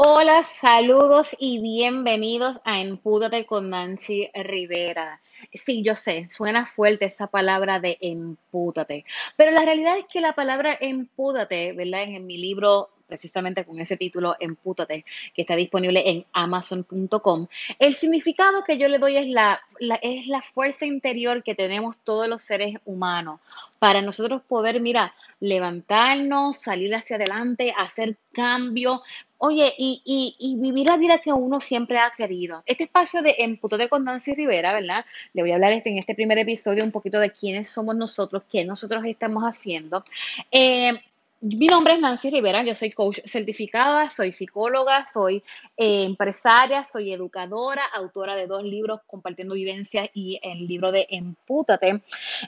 Hola, saludos y bienvenidos a Empúdate con Nancy Rivera. Sí, yo sé, suena fuerte esa palabra de empúdate, pero la realidad es que la palabra empúdate, ¿verdad? En, mi libro precisamente con ese título Empútate, que está disponible en amazon.com. El significado que yo le doy es la, es la fuerza interior que tenemos todos los seres humanos para nosotros poder, mira, levantarnos, salir hacia adelante, hacer cambio, Oye, y, y, y, vivir la vida que uno siempre ha querido. Este espacio de Empútate con Nancy Rivera, ¿verdad? Le voy a hablar este, en este primer episodio un poquito de quiénes somos nosotros, qué nosotros estamos haciendo. Eh, mi nombre es Nancy Rivera, yo soy coach certificada, soy psicóloga, soy eh, empresaria, soy educadora, autora de dos libros compartiendo vivencias y el libro de Empútate.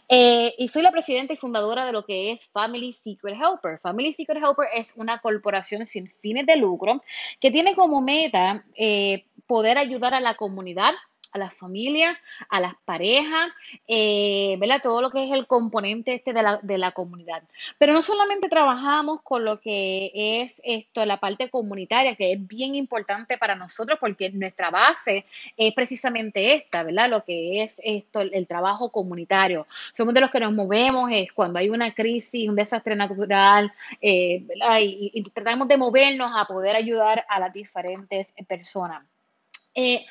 Eh, y soy la presidenta y fundadora de lo que es Family Secret Helper. Family Secret Helper es una corporación sin fines de lucro que tiene como meta eh, poder ayudar a la comunidad a las familias, a las parejas, eh, ¿verdad? Todo lo que es el componente este de la, de la comunidad. Pero no solamente trabajamos con lo que es esto, la parte comunitaria, que es bien importante para nosotros porque nuestra base es precisamente esta, ¿verdad? Lo que es esto, el, trabajo comunitario. Somos de los que nos movemos es cuando hay una crisis, un desastre natural, eh, ¿verdad? Y, tratamos de movernos a poder ayudar a las diferentes personas. Eh,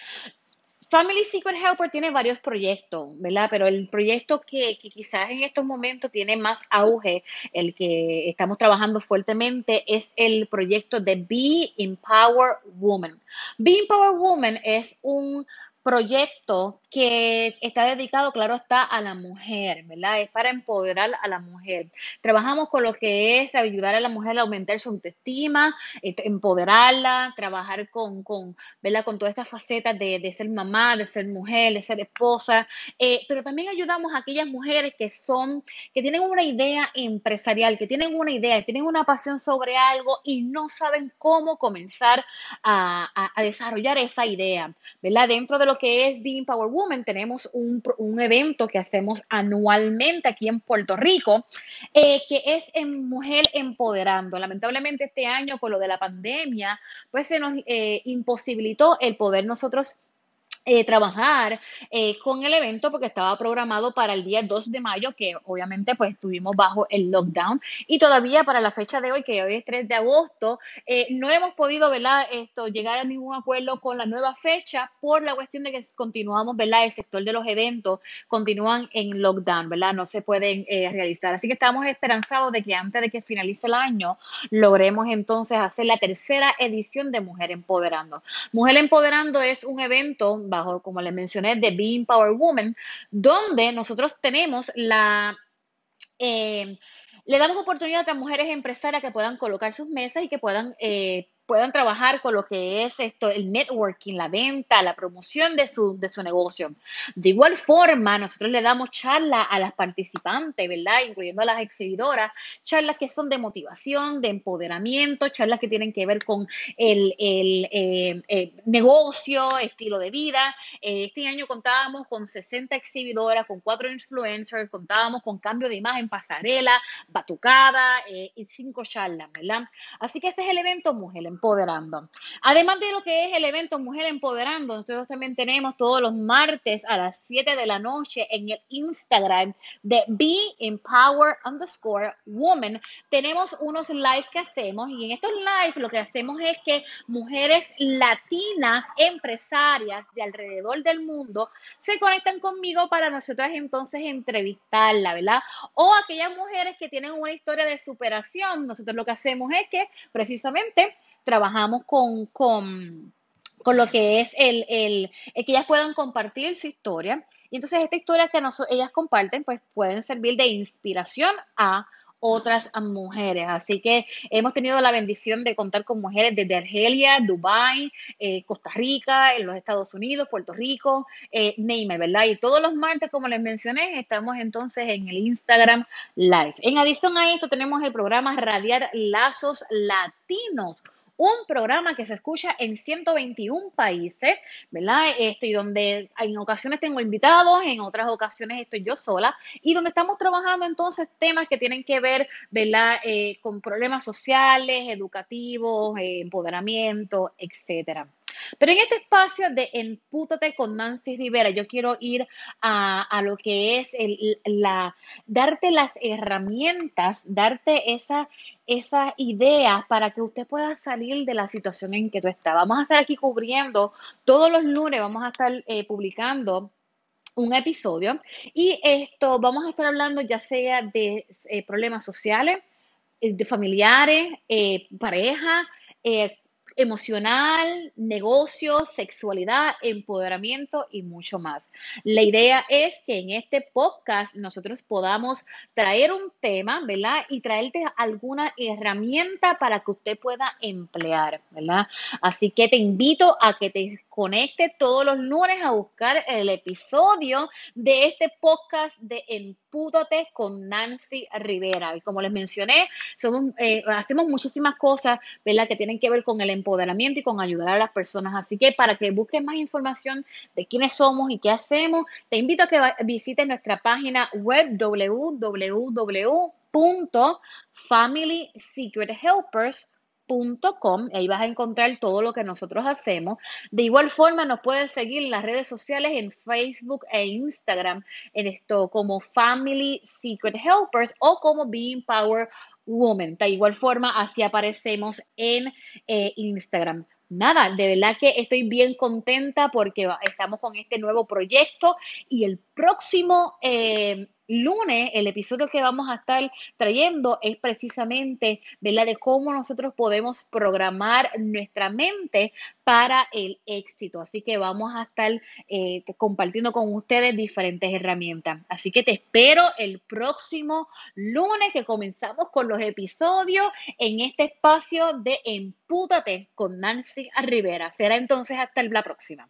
Family Secret Helper tiene varios proyectos, ¿verdad? Pero el proyecto que, que, quizás en estos momentos tiene más auge, el que estamos trabajando fuertemente, es el proyecto de Be Empower Woman. Be Empower Woman es un proyecto que está dedicado, claro está, a la mujer, ¿verdad? Es para empoderar a la mujer. Trabajamos con lo que es ayudar a la mujer a aumentar su autoestima, este, empoderarla, trabajar con, con, ¿verdad? con todas estas facetas de, ser mamá, de ser mujer, de ser esposa, eh, pero también ayudamos a aquellas mujeres que son, que tienen una idea empresarial, que tienen una idea, tienen una pasión sobre algo y no saben cómo comenzar a, a, a desarrollar esa idea, ¿verdad? Dentro de lo que es Being Power Woman, tenemos un, un evento que hacemos anualmente aquí en Puerto Rico, eh, que es en Mujer Empoderando. Lamentablemente este año, por lo de la pandemia, pues se nos eh, imposibilitó el poder nosotros eh, trabajar eh, con el evento porque estaba programado para el día 2 de mayo, que obviamente pues estuvimos bajo el lockdown y todavía para la fecha de hoy, que hoy es 3 de agosto, eh, no hemos podido ¿verdad? Esto, llegar a ningún acuerdo con la nueva fecha por la cuestión de que continuamos, ¿verdad? el sector de los eventos continúan en lockdown, ¿verdad? no se pueden realizar. Así que estamos esperanzados de que antes de que finalice el año logremos entonces hacer la tercera edición de Mujer Empoderando. Mujer Empoderando es un evento como les mencioné, de Being Power Woman, donde nosotros tenemos la... Eh, le damos oportunidad a mujeres empresarias que puedan colocar sus mesas y que puedan eh, puedan trabajar con lo que es esto, el networking, la venta, la promoción de su, de su negocio. De igual forma, nosotros le damos charlas a las participantes, ¿verdad? Incluyendo a las exhibidoras, charlas que son de motivación, de empoderamiento, charlas que tienen que ver con el, el eh, eh, negocio, estilo de vida. Eh, este año contábamos con 60 exhibidoras, con cuatro influencers, contábamos con cambio de imagen, pasarela, batucada y cinco charlas, ¿verdad? Así que este es el evento Mujer Empoderando. Además de lo que es el evento Mujer Empoderando, nosotros también tenemos todos los martes a las 7 de la noche en el Instagram de Be Empower underscore Woman. Tenemos unos live que hacemos y en estos live lo que hacemos es que mujeres latinas, empresarias de alrededor del mundo, se conectan conmigo para nosotras entonces entrevistarla, ¿verdad? O aquellas mujeres que tienen una historia de superación, nosotros lo que hacemos es que precisamente trabajamos con, con, con lo que es el, el, que ellas puedan compartir su historia. Y entonces esta historia que nos, ellas comparten, pues pueden servir de inspiración a otras mujeres. Así que hemos tenido la bendición de contar con mujeres desde Argelia, Dubai, eh, Costa Rica, en los Estados Unidos, Puerto Rico, eh, Neymar, ¿verdad? Y todos los martes, como les mencioné, estamos entonces en el Instagram Live. En adición a esto, tenemos el programa Radiar Lazos Latinos un programa que se escucha en 121 países, ¿verdad? Estoy donde en ocasiones tengo invitados, en otras ocasiones estoy yo sola, y donde estamos trabajando entonces temas que tienen que ver, ¿verdad? Eh, con problemas sociales, educativos, eh, empoderamiento, etcétera. Pero en este espacio de Empútate con Nancy Rivera, yo quiero ir a, lo que es la, darte las herramientas, darte esa, esas ideas para que usted pueda salir de la situación en que tú estás. Vamos a estar aquí cubriendo todos los lunes, vamos a estar eh, publicando un episodio y esto vamos a estar hablando ya sea de eh, problemas sociales, eh, de familiares, pareja, emocional, negocios, sexualidad, empoderamiento y mucho más. La idea es que en este podcast nosotros podamos traer un tema, ¿verdad? Y traerte alguna herramienta para que usted pueda emplear, ¿verdad? Así que te invito a que te conecte todos los lunes a buscar el episodio de este podcast de Empútate con Nancy Rivera. Y como les mencioné, somos, eh, hacemos muchísimas cosas, ¿verdad? Que tienen que ver con el empoderamiento y con ayudar a las personas. Así que para que busques más información de quiénes somos y qué hacemos, te invito a que visites nuestra página web www.familysecrethelpers.com ahí vas a encontrar todo lo que nosotros hacemos. De igual forma, nos puedes seguir en las redes sociales en Facebook e Instagram, en esto como Family Secret Helpers o como Being Power Woman. De igual forma, así aparecemos en eh, Instagram nada, de verdad que estoy bien contenta porque estamos con este nuevo proyecto y el próximo eh, lunes, el episodio que vamos a estar trayendo es precisamente, ¿verdad? De cómo nosotros podemos programar nuestra mente para el éxito. Así que vamos a estar eh, compartiendo con ustedes diferentes herramientas. Así que te espero el próximo lunes que comenzamos con los episodios en este espacio de Empútate con Nancy Rivera. Será entonces hasta la próxima.